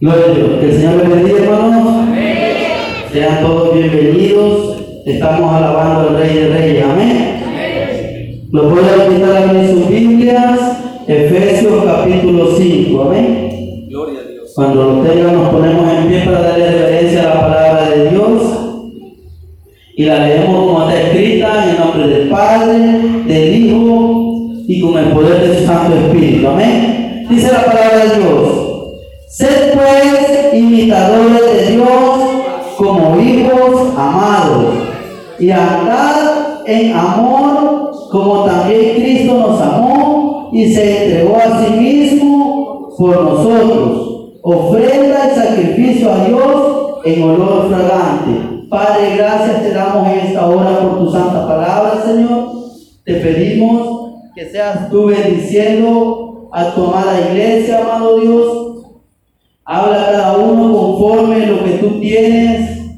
Gloria a Dios. Que el Señor les bendiga, hermanos. Sean todos bienvenidos. Estamos alabando al Rey de Reyes. Amén. Los voy a invitar a sus Biblias. Efesios capítulo 5. Amén. Gloria a Dios. Cuando lo tengan nos ponemos en pie para darle reverencia a la palabra de Dios. Y la leemos como está escrita en el nombre del Padre, del Hijo y con el poder de su Santo Espíritu. Amén. Dice la palabra de Dios. Sed pues imitadores de Dios como hijos amados y andad en amor como también Cristo nos amó y se entregó a sí mismo por nosotros, ofrenda y sacrificio a Dios en olor fragante. Padre, gracias te damos en esta hora por tu santa palabra, Señor. Te pedimos que seas tú bendiciendo a tu amada iglesia, amado Dios. Habla cada uno conforme lo que tú tienes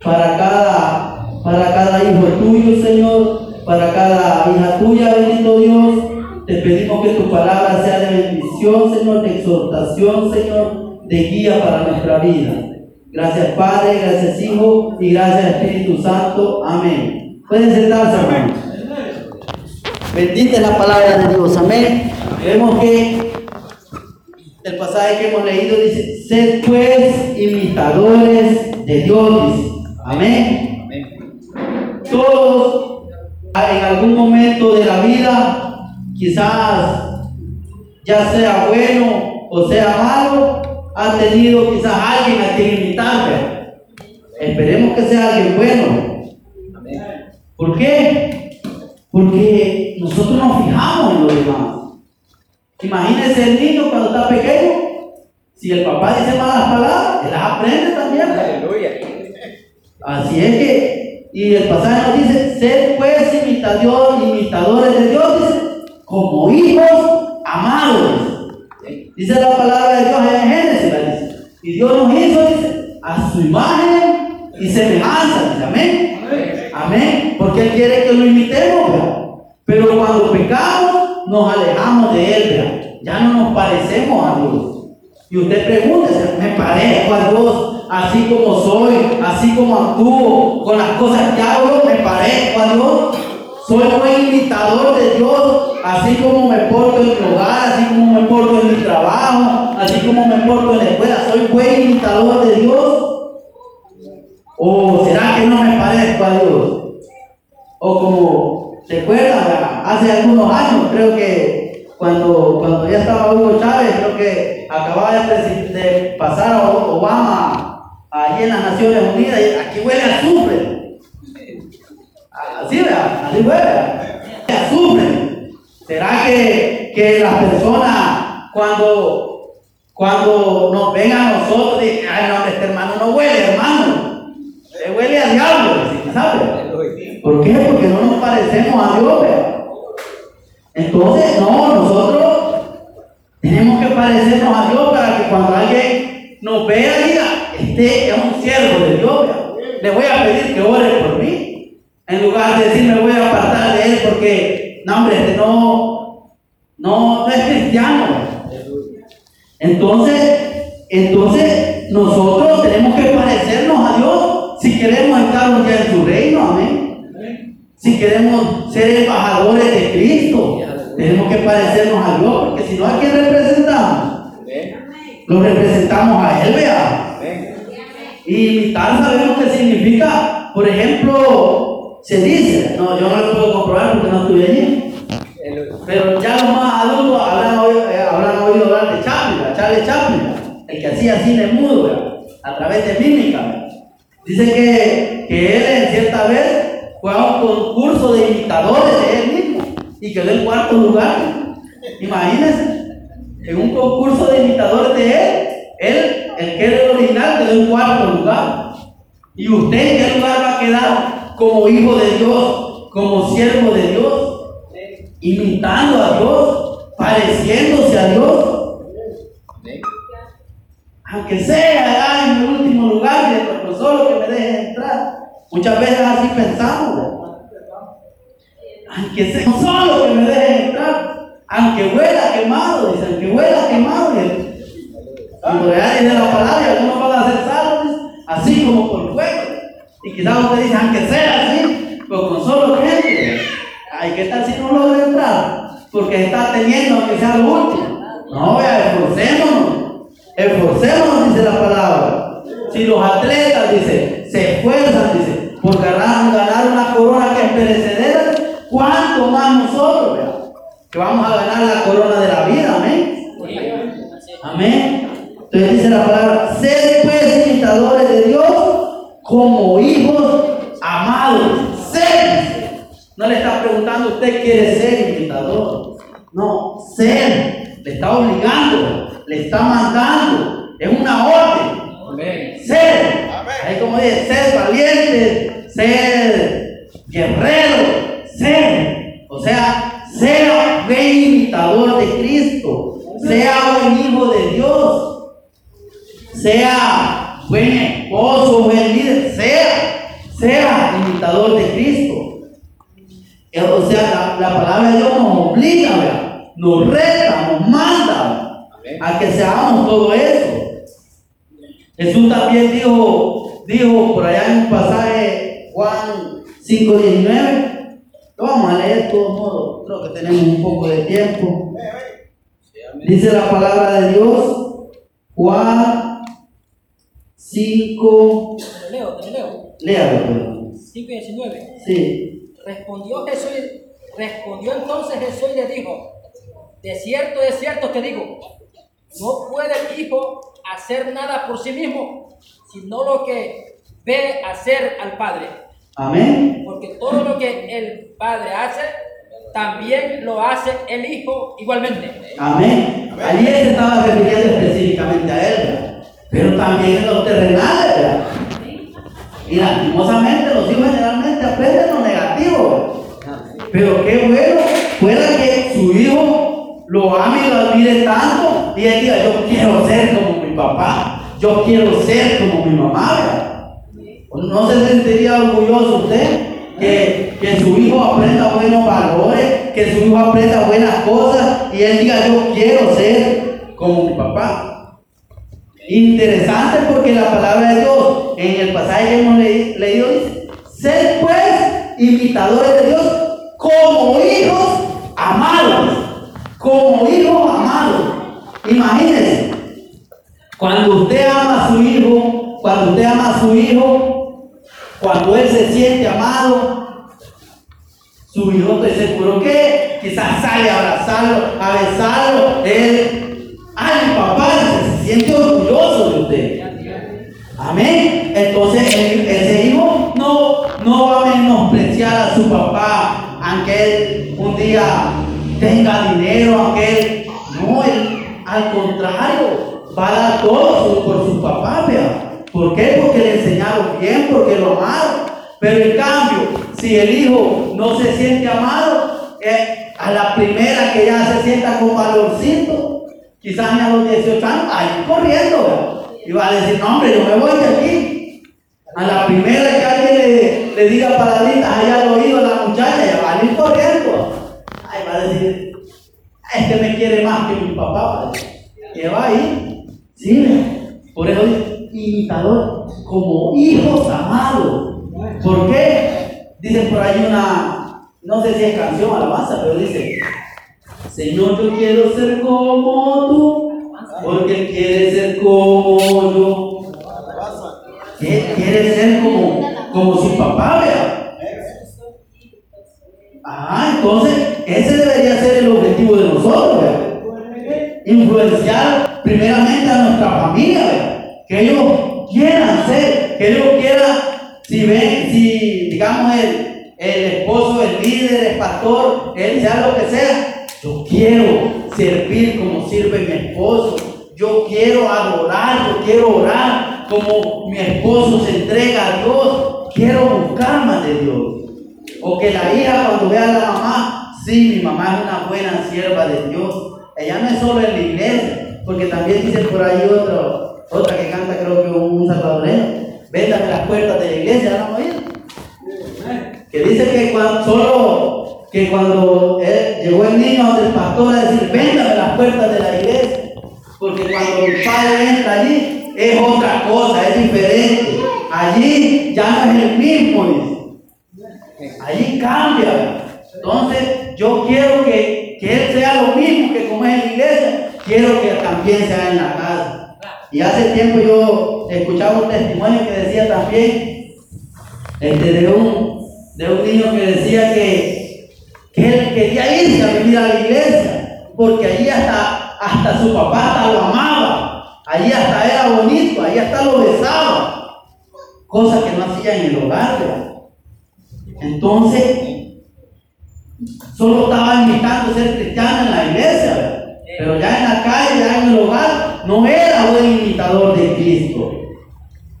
para cada, para cada hijo tuyo, Señor, para cada hija tuya, bendito Dios. Te pedimos que tu palabra sea de bendición, Señor, de exhortación, Señor, de guía para nuestra vida. Gracias Padre, gracias Hijo y gracias Espíritu Santo. Amén. Pueden sentarse, hermanos. Bendita es la palabra de Dios. Amén. Vemos que el pasaje que hemos leído dice, sed pues imitadores de Dios. Amén. Amén. Todos en algún momento de la vida, quizás ya sea bueno o sea malo, ha tenido quizás alguien a quien imitar. Esperemos que sea alguien bueno. Amén. ¿Por qué? Porque nosotros nos fijamos en los demás. Imagínense el niño cuando está pequeño. Si el papá dice malas palabras, él las aprende también. Aleluya. Así es que, y el pasaje nos dice, sed pues imitador, imitadores de Dios, dice, como hijos amados. Dice la palabra de Dios allá en Génesis, la dice. Y Dios nos hizo, dice, a su imagen y semejanza, dice, amén. Amén. Porque Él quiere que lo imitemos, ¿verdad? Pero cuando pecamos, nos alejamos de Él, ¿verdad? Ya no nos parecemos a Dios. Y usted pregúntese, ¿me parezco a Dios así como soy, así como actúo, con las cosas que hago, me parezco a Dios? Soy buen imitador de Dios, así como me porto en mi hogar, así como me porto en mi trabajo, así como me porto en la escuela, soy buen imitador de Dios. ¿O será que no me parezco a Dios? O como, ¿se acuerdan? Hace algunos años, creo que cuando, cuando ya estaba Hugo Chávez, creo que acababa de, pasar a Obama allí en las Naciones Unidas, y aquí huele a azufre. Así, ¿verdad? Así huele. A azufre. ¿Será que, que las personas cuando, cuando nos ven a nosotros dicen, ay no, este hermano no huele, hermano? Le huele a diablo, ¿sabes? ¿Por qué? Porque no nos parecemos a Dios. ¿verdad? Entonces, no, nosotros tenemos que parecernos a Dios para que cuando alguien nos vea diga, este es un siervo de Dios. Le voy a pedir que ore por mí. En lugar de decir me voy a apartar de él porque, no, hombre, este no, no, no es cristiano. Entonces, entonces nosotros tenemos que parecernos a Dios si queremos estar un día en su. Si queremos ser embajadores de Cristo, tenemos que parecernos a Dios, porque si no, ¿a quién representamos? Lo representamos a Él, vea. Y imitar sabemos que significa, por ejemplo, se dice, no, yo no lo puedo comprobar porque no estuve allí, pero ya los más adultos habrán oído, eh, habrán oído hablar de Chaplin. Charlie Chaplin, el que hacía cine mudo, ¿verdad? a través de mímica. Dice que, que él en cierta vez fue a un concurso de imitadores de él mismo y quedó en cuarto lugar. Imagínense, en un concurso de imitadores de él, él, el que era el original, quedó en cuarto lugar. ¿Y usted en qué lugar va a quedar como hijo de Dios, como siervo de Dios? imitando a Dios, pareciéndose a Dios, aunque sea en el último lugar el solo que me dejen entrar. Muchas veces así pensamos, aunque sea solo que me dejen entrar, aunque huela quemado, dice, aunque huela quemado, dice, Y por allá dice la palabra algunos van a ser salvos, así como por fuego. Y quizás usted dice, aunque sea así, pues con solo gente. Ay, ¿qué tal si no logra entrar? Porque está teniendo, aunque sea lo último. No, vea, esforcémonos. Esforcémonos, dice la palabra. Si los atletas, dice, se esfuerzan, dice, por ganar, ganar una corona que es perecedera, ¿cuánto más nosotros? Que vamos a ganar la corona de la vida, amén. Amén. Entonces dice la palabra, sed pues imitadores de Dios como hijos amados. Sed. No le está preguntando, usted quiere ser imitador. No, ser. Le está obligando, le está mandando. Es una orden. Ser. Como dice, ser valiente, ser guerrero, ser. O sea, sea buen imitador de Cristo. Sea buen hijo de Dios. Sea buen esposo, buen líder. Sea, sea imitador de Cristo. Eh, O sea, la, la palabra de Dios nos obliga, nos reta, nos manda a que seamos todo eso. Jesús también dijo, dijo por allá en un pasaje, Juan 5.19, lo vamos a leer de todos modos, creo que tenemos un poco de tiempo. Dice la palabra de Dios, Juan 5, Te lo leo, leo. léalo, perdón. 5 y 19. Sí, Respondió Jesús, respondió entonces Jesús y le dijo, de cierto, de cierto te digo, no puede el Hijo hacer nada por sí mismo, sino lo que ve hacer al Padre. amén. Porque todo lo que el Padre hace, también lo hace el Hijo igualmente. Amén. Allí él se estaba refiriendo específicamente a él, ¿verdad? pero también en los terrenales. ¿verdad? Y lastimosamente los hijos generalmente aprenden lo negativo. Pero qué bueno fuera que su hijo lo ame y lo admire tanto y él diga, yo quiero ser como mi papá, yo quiero ser como mi mamá. ¿No se sentiría orgulloso usted que, que su hijo aprenda buenos valores, que su hijo aprenda buenas cosas y él diga, yo quiero ser como mi papá? Interesante porque la palabra de Dios en el pasaje que hemos leí- leído dice, sed pues imitadores de Dios como hijos amados, como hijos amados. Imagínense, cuando usted ama a su hijo, cuando usted ama a su hijo, cuando él se siente amado, su hijo estoy seguro que quizás sale a abrazarlo, a besarlo, él, ay papá, se siente orgulloso de usted. Amén. Entonces ese hijo no, no va a menospreciar a su papá, aunque él un día tenga dinero, aunque él, no, él al contrario, va a dar todo por su papá, vea. ¿Por qué? Porque le enseñaron bien, porque lo amaron. Pero en cambio, si el hijo no se siente amado, eh, a la primera que ya se sienta con valorcito, quizás a los 18 años, ahí corriendo, vea. Y va a decir, no hombre, yo me voy de aquí. A la primera que alguien le, le diga palabritas allá al oído a la muchacha, ya va a ir corriendo. Ahí va a decir, es que me quiere más que mi papá. va a. ¿Qué va a ir? Sí, por eso dice, imitador, como hijos amados. ¿Por qué? Dice por ahí una, no sé si es canción, alabanza, pero dice, Señor, yo quiero ser como tú, porque Él quiere ser como yo. Quiere ser como, como su papá, vea. Ah, entonces ese debería ser el objetivo de nosotros, vea. Influenciar primeramente a nuestra familia. Que ellos quieran ser, que ellos quieran, si ven, si digamos el, el esposo, el líder, el pastor, él sea lo que sea, yo quiero servir como sirve mi esposo. Yo quiero adorar, yo quiero orar como mi esposo se entrega a Dios. Quiero buscar más de Dios. O que la hija cuando vea a la mamá, sí, mi mamá es una buena sierva de Dios. Ella no es solo en la iglesia, porque también dice por ahí otro, otra que canta creo que un, salvadoreño. Véndame las puertas de la iglesia, ¿la han que dice que cuando, solo que cuando llegó el niño del pastor a decir, véndame las puertas de la iglesia, porque cuando mi padre es otra cosa, es diferente. Allí ya no es el mismo. Allí cambia. Entonces, yo quiero que, que Él sea lo mismo que como es en la iglesia, quiero que también sea en la casa. Y hace tiempo yo escuchaba un testimonio que decía también este, de, un, de un niño que decía que, que él quería irse a vivir a la iglesia, porque allí hasta, hasta su papá hasta lo amaba, allí hasta era bonito, allí hasta lo besaba, cosa que no hacía en el hogar. Entonces, solo estaba invitando a ser cristiano en la iglesia. Pero ya en la calle, ya en el hogar, no era buen imitador de Cristo.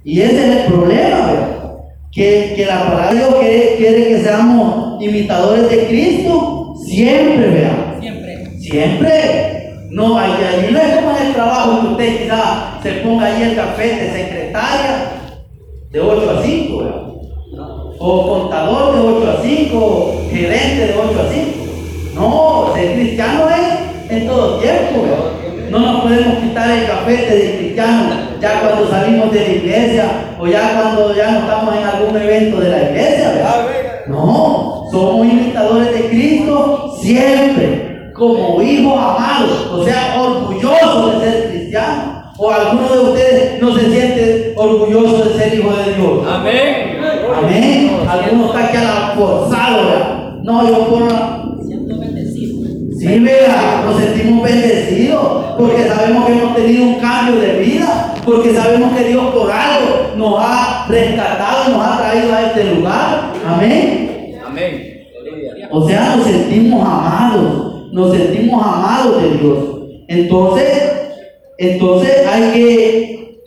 Y ese es el problema, ¿verdad? Que, que la palabra de Dios quiere, quiere que seamos imitadores de Cristo siempre, ¿verdad? Siempre. Siempre. No, ahí, ahí no es como en el trabajo que usted quizá se ponga ahí el café de secretaria de 8 a 5, ¿verdad? O contador de 8 a 5, o gerente de 8 a 5. No, ser cristiano es en todo tiempo. No nos podemos quitar el cafete de cristiano ya cuando salimos de la iglesia o ya cuando ya no estamos en algún evento de la iglesia, ¿verdad? No, somos imitadores de Cristo siempre, como hijos amados, o sea, orgullosos de ser cristianos. O alguno de ustedes no se siente orgulloso de ser hijo de Dios. Amén. Amén. Algunos están aquí a la forzado, ¿verdad? No, yo por la. Sí, vea, nos sentimos bendecidos porque sabemos que hemos tenido un cambio de vida, porque sabemos que Dios por algo nos ha rescatado nos ha traído a este lugar. Amén. Amén. O sea, nos sentimos amados, nos sentimos amados de Dios. Entonces, entonces hay que,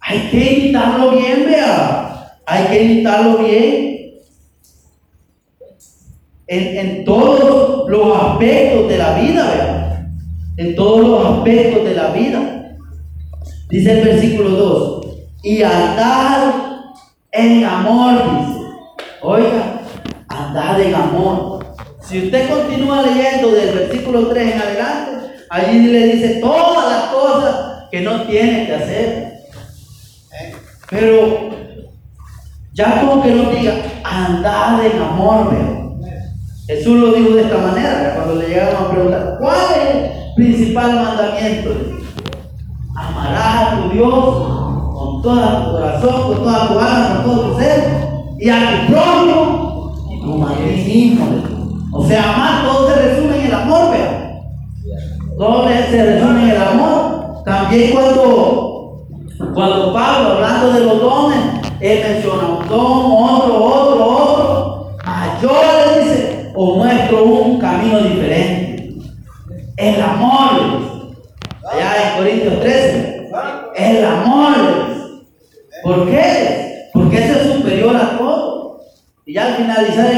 hay que imitarlo bien, vea. Hay que imitarlo bien en, todos los aspectos de la vida, ¿verdad? En todos los aspectos de la vida. Dice el versículo 2, y andad en amor, dice. Oiga, andad en amor. Si usted continúa leyendo del versículo 3 en adelante, allí le dice todas las cosas que no tiene que hacer. Pero ya como que no diga, andad en amor, ¿verdad? Jesús lo dijo de esta manera, cuando le llegaron a preguntar, ¿cuál es el principal mandamiento? Amarás a tu Dios con todo tu corazón, con toda tu alma, con todo tu ser, y a tu propio como a ti mismo. O sea, amar todo se resume en el amor, ¿verdad? Todo se resume en el amor. También cuando, cuando Pablo, hablando de los dones, él menciona un don, otro, otro, otro. Mayor le dice, o muestro un camino diferente. El amor, le dice. allá en Corintios 13. El amor, le dice. ¿Por qué? Porque ese es superior a todo. Y ya al finalizar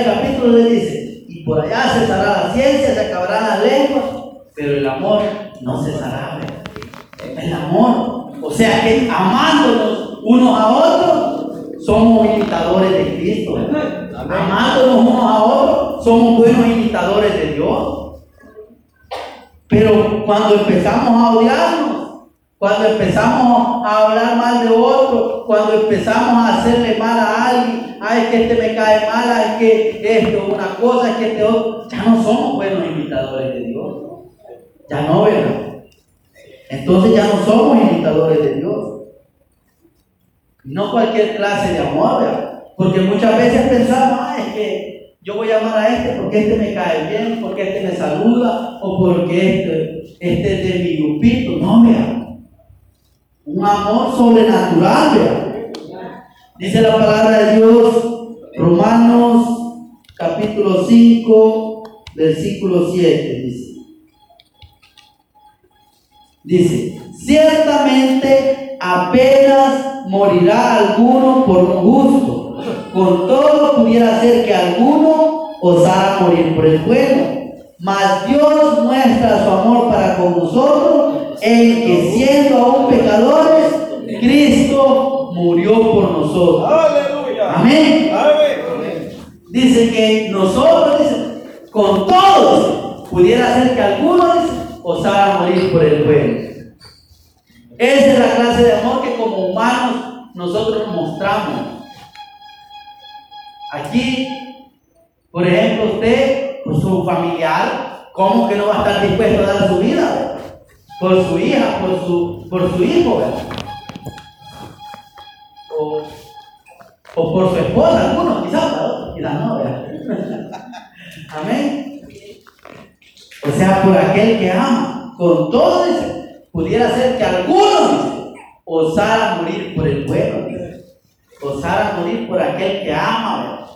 dice, y por allá cesará la ciencia, se acabarán las lenguas, pero el amor no cesará. El amor. O sea que amándonos unos a otros, somos imitadores de Cristo. ¿verdad? Amándonos unos a otros, somos buenos imitadores de Dios. Pero cuando empezamos a odiarnos, cuando empezamos a hablar mal de otro, cuando empezamos a hacerle que este me cae mal, ay, que esto es una cosa, es que este otro, ya no somos buenos imitadores de Dios. Ya no, ¿verdad? Entonces ya no somos imitadores de Dios. No cualquier clase de amor, ¿verdad? Porque muchas veces pensamos, es que yo voy a amar a este porque este me cae bien, porque este me saluda, o porque este, este es de mi grupito. No, vea. Un amor sobrenatural, vea. Dice la palabra de Dios, Romanos capítulo 5, versículo 7, dice. Dice, ciertamente apenas morirá alguno por gusto, con todo pudiera ser que alguno osara morir por el bueno. Mas Dios muestra su amor para con nosotros en que siendo aún pecadores, Cristo murió por nosotros. Aleluya. Amén. Amén. Dice que nosotros, dice, con todos, pudiera ser que algunos dice, osara morir por el bueno. Esa es la clase de amor que como humanos nosotros mostramos. Aquí, por ejemplo, usted, por su familiar, ¿cómo que no va a estar dispuesto a dar su vida? Por su hija, por su, por su hijo, O, o por su esposa, algunos quizás, quizás no, ¿verdad? Amén. O sea, por aquel que ama, con todo pudiera ser que algunos osara morir por el bueno, osara morir por aquel que ama,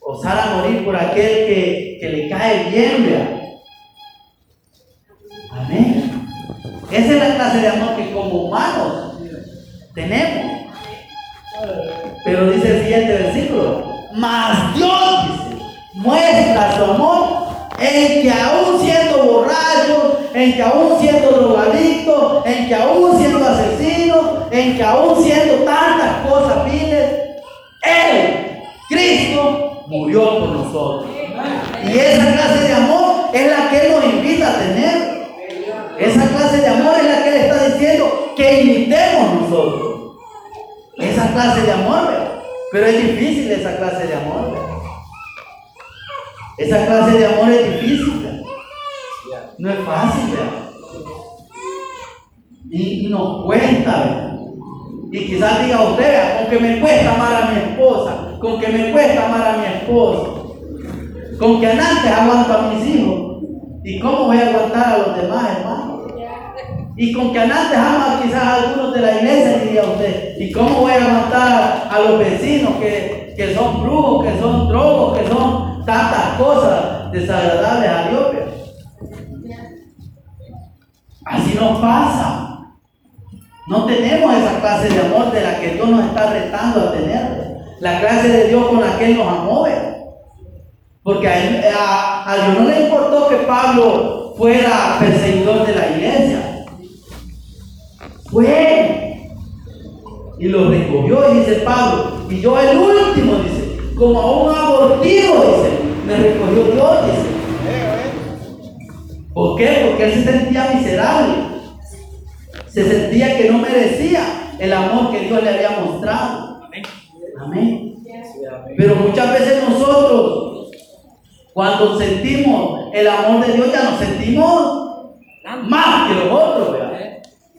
osara morir por aquel que, que le cae bien, ¿verdad? Amén. Esa es la clase de amor que como humanos tenemos. Pero dice el siguiente versículo, mas Dios muestra su amor en que aún siendo borracho, en que aún siendo drogadicto, en que aún siendo asesino, en que aún siendo tantas cosas viles, Él, Cristo, murió por nosotros. Y esa clase de amor es la que nos invita a tener. Esa clase de amor es la que Él está diciendo que imitemos nosotros. Esa clase de amor, pero es difícil esa clase de amor. Esa clase de amor es difícil. No es fácil. Y, nos cuesta. Y quizás diga usted, con que me cuesta amar a mi esposa, con que me cuesta amar a mi esposo, con que antes aguanto a mis hijos. ¿Y cómo voy a aguantar a los demás, hermanos? Y con que antes ama quizás a algunos de la iglesia, diría usted. ¿Y cómo voy a aguantar a los vecinos que, que son brujos, que son drogos, que son tantas cosas desagradables a Dios? Así nos pasa. No tenemos esa clase de amor de la que Dios nos está retando a tener. La clase de Dios con la que Él nos amó. Porque a, a Dios no le importó que Pablo fuera perseguidor de la iglesia. Fue. Y lo recogió y dice Pablo. Y yo el último, dice, como a un abortivo, dice, me recogió Dios, dice. ¿Por qué? Porque él se sentía miserable. Se sentía que no merecía el amor que Dios le había mostrado. Amén. Pero muchas veces nosotros, cuando sentimos el amor de Dios, ya nos sentimos más que los otros, ¿verdad?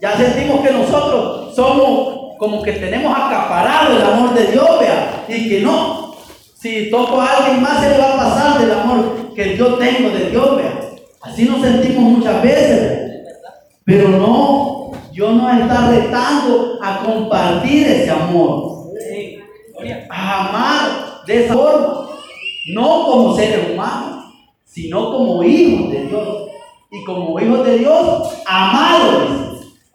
Ya sentimos que nosotros somos como que tenemos acaparado el amor de Dios, vea, y que no. Si toco a alguien más, se le va a pasar del amor que yo tengo de Dios, vea. Así nos sentimos muchas veces, pero no, Dios nos está retando a compartir ese amor, a amar de esa forma, no como seres humanos, sino como hijos de Dios. Y como hijos de Dios, amados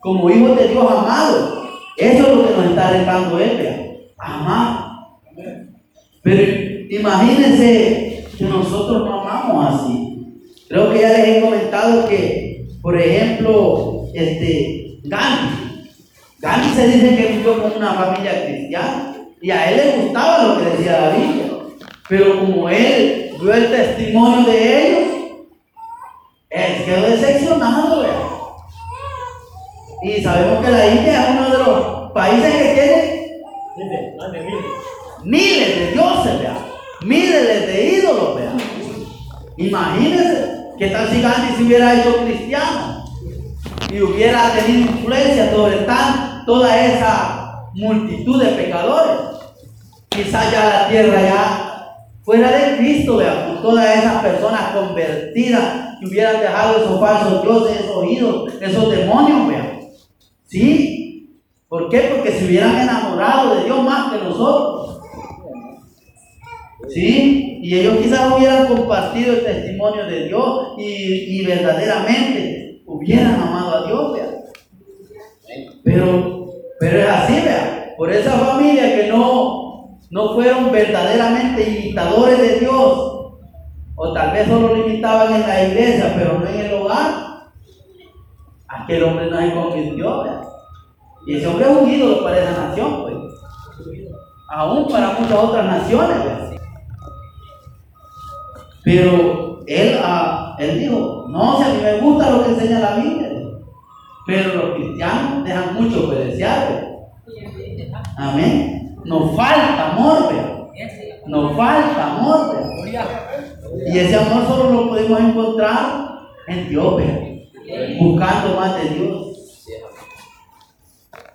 como hijos de Dios amados. Eso es lo que nos está retando Él, amar. Pero imagínense que nosotros no amamos así. Creo que ya les he comentado que, por ejemplo, este, Gandhi. Gandhi se dice que vivió con una familia cristiana y a él le gustaba lo que decía la Biblia. Pero como él vio el testimonio de ellos, él quedó decepcionado, ¿verdad? Y sabemos que la India es uno de los países que tiene miles de dioses, vea. miles de ídolos. Vea. Imagínense que tal si Gandhi se hubiera hecho cristiano y hubiera tenido influencia sobre tan, toda esa multitud de pecadores. Quizás ya la tierra ya fuera de Cristo, vea, con todas esas personas convertidas que hubieran dejado esos falsos dioses, esos ídolos, esos demonios, vea. ¿Sí? ¿Por qué? Porque se hubieran enamorado de Dios más que nosotros. ¿Sí? Y ellos quizás hubieran compartido el testimonio de Dios y, verdaderamente hubieran amado a Dios. Pero, pero es así, vea. Por esa familia que no, no fueron verdaderamente imitadores de Dios, o tal vez solo lo imitaban en la iglesia, pero no en el hogar, aquel hombre no se convirtió. Y ese hombre es un ídolo para esa nación, pues. Aún para muchas otras naciones, pues. Pero él, ah, él dijo, no, si a mí me gusta lo que enseña la Biblia. Pero los cristianos dejan mucho. ¿vea? Amén. Nos falta amor, ¿vea? Nos falta amor. Gloria. Y ese amor solo lo podemos encontrar en Dios, ¿vea? Buscando más de Dios.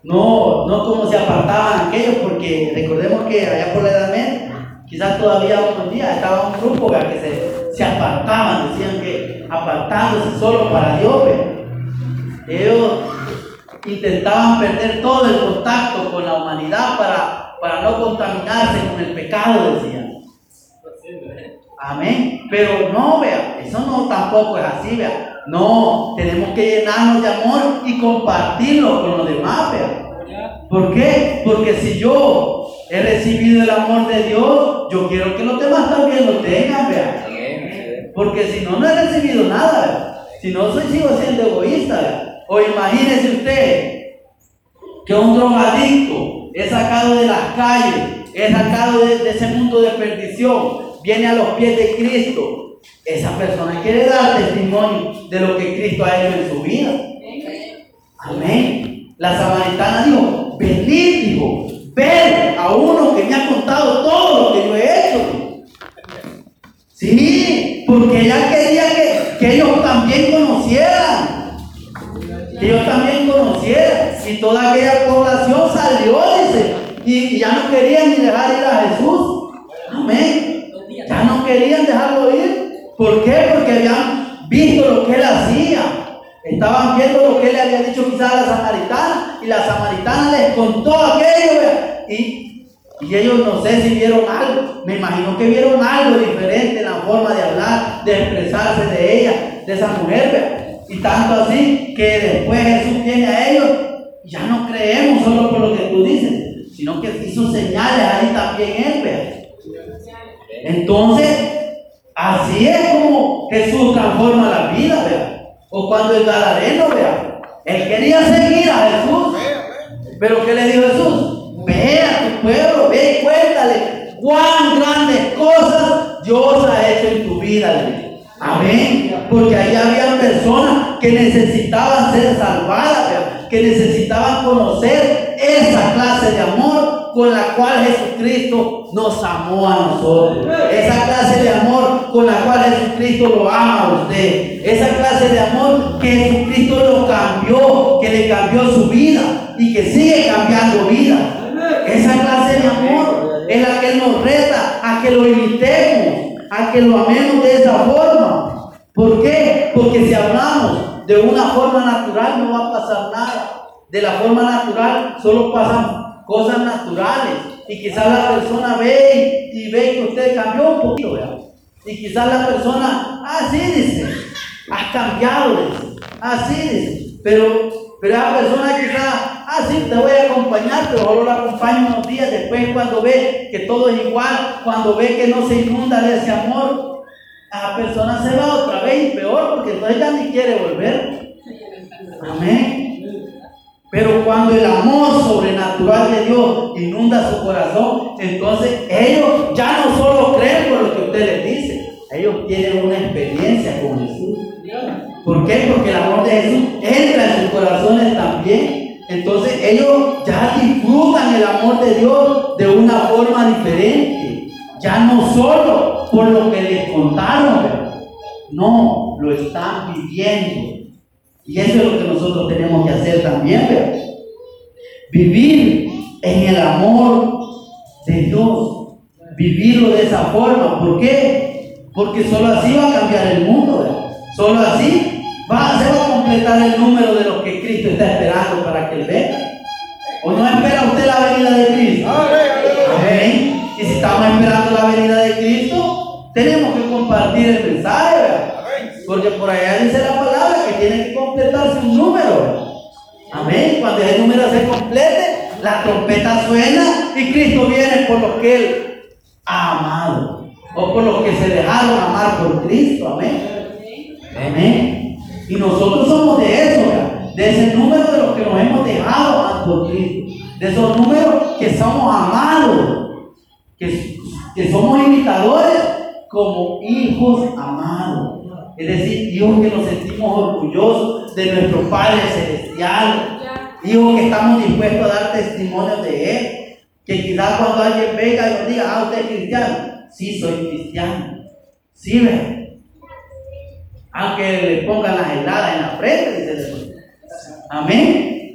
No, no como se apartaban aquellos, porque recordemos que allá por la Edad Media, quizás todavía unos días estaba un grupo que se, se apartaban, decían que apartándose solo para Dios. Ellos intentaban perder todo el contacto con la humanidad para, para no contaminarse con el pecado, decían. Amén. Pero no, vea, eso no tampoco es así, vea. No, tenemos que llenarnos de amor y compartirlo con los demás, vea. ¿Por qué? Porque si yo he recibido el amor de Dios, yo quiero que los demás también lo tengan, vea. Porque si no, no he recibido nada. Si no, soy, sigo siendo egoísta. O imagínese usted que un drogadicto es sacado de las calles, es sacado de, de ese mundo de perdición, viene a los pies de Cristo. Esa persona quiere dar testimonio de lo que Cristo ha hecho en su vida. Amén. La samaritana dijo, venid, dijo, ver a uno que me ha contado todo lo que yo he hecho. Sí, porque ella quería que, que ellos también conocieran. Que ellos también conocieran. Y toda aquella población salió, dice, y, y ya no querían ni dejar ir a Jesús. Amén. Ya no querían dejarlo ir. ¿Por qué? Porque habían visto lo que él hacía. Estaban viendo lo que él le había dicho quizás a la samaritana. Y la samaritana les contó aquello. Y, y ellos no sé si vieron algo. Me imagino que vieron algo diferente en la forma de hablar, de expresarse de ella, de esa mujer. Y tanto así que después Jesús viene a ellos. Ya no creemos solo por lo que tú dices, sino que hizo señales ahí también él. Entonces, así es como Jesús transforma la vida, vea. O cuando el Gadareno, vea, él quería seguir a Jesús. Pero ¿qué le dijo Jesús? Ve a tu pueblo, ve y cuéntale cuán grandes cosas Dios ha hecho en tu vida. Amén. Porque ahí había personas que necesitaban ser salvadas, vea, que necesitaban conocer esa clase de amor con la cual Jesucristo nos amó a nosotros. Esa clase de amor con la cual Jesucristo lo ama a usted. Esa clase de amor que Jesucristo lo cambió, que le cambió su vida y que sigue cambiando vida. Esa clase de amor es la que nos reta a que lo imitemos, a que lo amemos de esa forma. ¿Por qué? Porque si hablamos de una forma natural no va a pasar nada. De la forma natural solo pasan cosas naturales. Y quizás la persona ve y, ve que usted cambió un poquito, ¿verdad? Y quizás la persona, ah, sí, dice, has cambiado, dice, ah, dice. Pero, pero esa persona quizás, ah, sí, te voy a acompañar, pero solo la acompaño unos días después cuando ve que todo es igual, cuando ve que no se inunda de ese amor, la persona se va otra vez y peor porque entonces ya ni quiere volver. Amén. Pero cuando el amor sobrenatural de Dios inunda su corazón, entonces ellos ya no solo creen por lo que usted les dice, ellos tienen una experiencia con Jesús. ¿Por qué? Porque el amor de Jesús entra en sus corazones también. Entonces ellos ya disfrutan el amor de Dios de una forma diferente. Ya no solo por lo que les contaron, no, lo están viviendo. Y eso es lo que nosotros tenemos que hacer también, ¿verdad? Vivir en el amor de Dios. Vivirlo de esa forma. ¿Por qué? Porque solo así va a cambiar el mundo, ¿verdad? Solo así va, se va a completar el número de los que Cristo está esperando para que Él venga. ¿O no espera usted la venida de Cristo? Amén. Y si estamos esperando la venida de Cristo, tenemos que compartir el mensaje, ¿verdad? Porque por allá dice la palabra que tiene que completarse un número. Amén. Cuando ese número se complete, la trompeta suena y Cristo viene por los que Él ha amado. O por los que se dejaron amar por Cristo. Amén. Amén. Y nosotros somos de eso, de ese número de los que nos hemos dejado amar por Cristo. De esos números que somos amados. Que, que somos imitadores como hijos amados. Es decir, hijos que nos sentimos orgullosos de nuestro Padre Celestial. Dijo que estamos dispuestos a dar testimonio de Él. Que quizás cuando alguien venga y nos diga, ah, usted es cristiano. Sí, soy cristiano. Sí, ve. Aunque le pongan las heladas en la frente, dice el. Amén.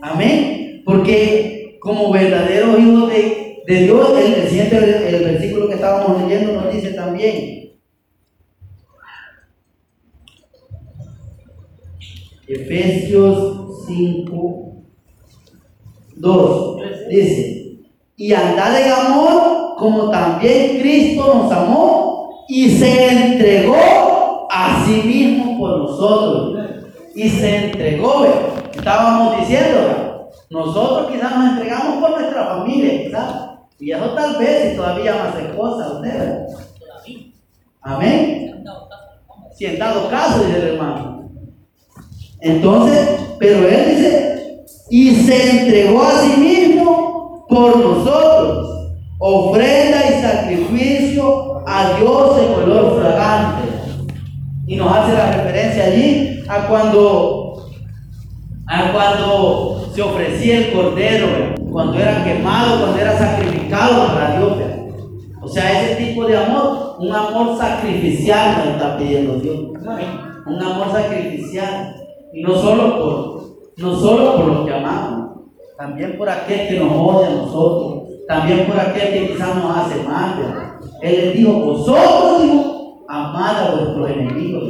Amén. Porque como verdaderos hijos de, de Dios, el, el, el versículo que estábamos leyendo nos dice también. Efesios 5, 2 dice, y andad en amor como también Cristo nos amó y se entregó a sí mismo por nosotros. Y se entregó, estábamos diciendo, nosotros quizás nos entregamos por nuestra familia, quizás, y eso tal vez y todavía más esposa usted. ¿ve? Amén. Si en dado caso, dice el hermano. Entonces, pero él dice, y se entregó a sí mismo por nosotros, ofrenda y sacrificio a Dios en olor fragante. Y nos hace la referencia allí a cuando, a cuando se ofrecía el cordero, cuando era quemado, cuando era sacrificado para Dios. O sea, ese tipo de amor, un amor sacrificial nos está pidiendo Dios. Un amor sacrificial. Y no solo por, no solo por los que amamos, también por aquel que nos odia a nosotros, también por aquel que quizás nos hace mal. Él les dijo, vosotros dijo, amad a vuestros enemigos.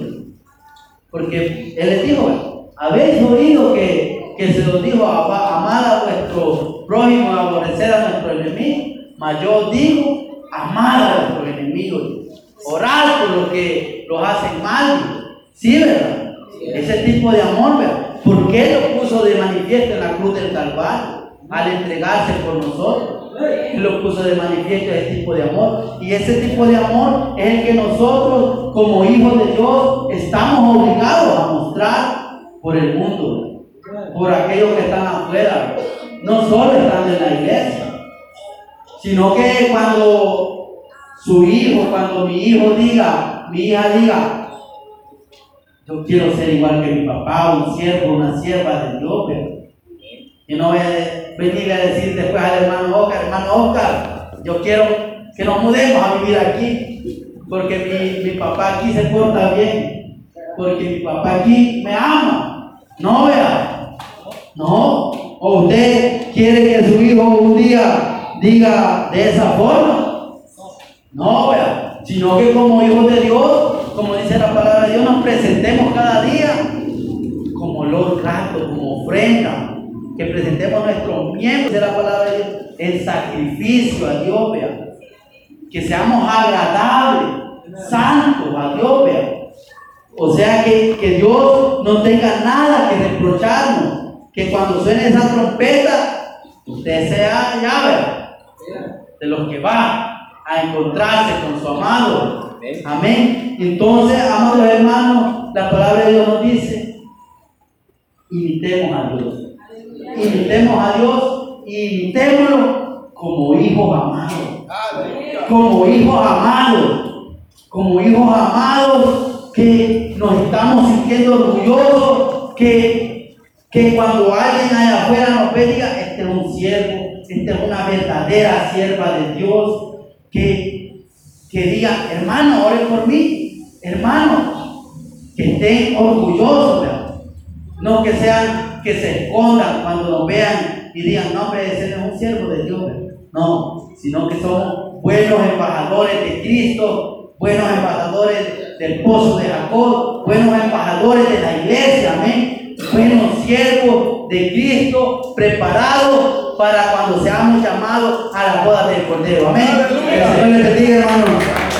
Porque Él les dijo, habéis oído que, que se los dijo, "Ama- amad a vuestro prójimo, aborrecer a nuestro enemigo. Mas yo digo, amad a vuestros enemigos. Orar por los que los hacen mal. Sí, ¿verdad? Ese tipo de amor, ¿verdad? ¿Por qué lo puso de manifiesto en la cruz del Calvario? Al entregarse por nosotros. Lo puso de manifiesto ese tipo de amor. Y ese tipo de amor es el que nosotros, como hijos de Dios, estamos obligados a mostrar por el mundo, por aquellos que están afuera. No solo están en la iglesia, sino que cuando su hijo, cuando mi hijo diga, mi hija diga, yo quiero ser igual que mi papá, un siervo, una sierva de Dios, y no voy a venirle a decir después al hermano Oscar, hermano Oscar, yo quiero que nos mudemos a vivir aquí, porque mi, mi papá aquí se porta bien, porque mi papá aquí me ama. No vea, no. O usted quiere que su hijo un día diga de esa forma. No, vea, sino que como hijos de Dios, como dice la palabra de Dios, nos presentemos cada día como olor grato, como ofrenda, que presentemos nuestros miembros de la palabra de Dios en sacrificio a Dios, vea, que seamos agradables, santos a Dios, vea. O sea que, que Dios no tenga nada que reprocharnos, que cuando suene esa trompeta, usted sea vea, de los que va a encontrarse con su amado. Amén. Entonces, amados hermanos, la palabra de Dios nos dice, imitemos a Dios. Imitemos a Dios y imitémoslo como hijos amados. Como hijos amados. Como hijos amados que nos estamos sintiendo orgullosos, que, que cuando alguien allá afuera nos ve, diga, este es un siervo, esta es una verdadera sierva de Dios, que, que diga, hermano, oren por mí, hermano, que estén orgullosos, no que sean, que se escondan cuando nos vean y digan, no, hombre, ese es un siervo de Dios, no, sino que somos buenos embajadores de Cristo, buenos embajadores del pozo de Jacob, buenos embajadores de la iglesia, amén, buenos siervos de Cristo, preparados para cuando seamos llamados a la boda del Cordero, amén. Que el Señor les bendiga, hermano.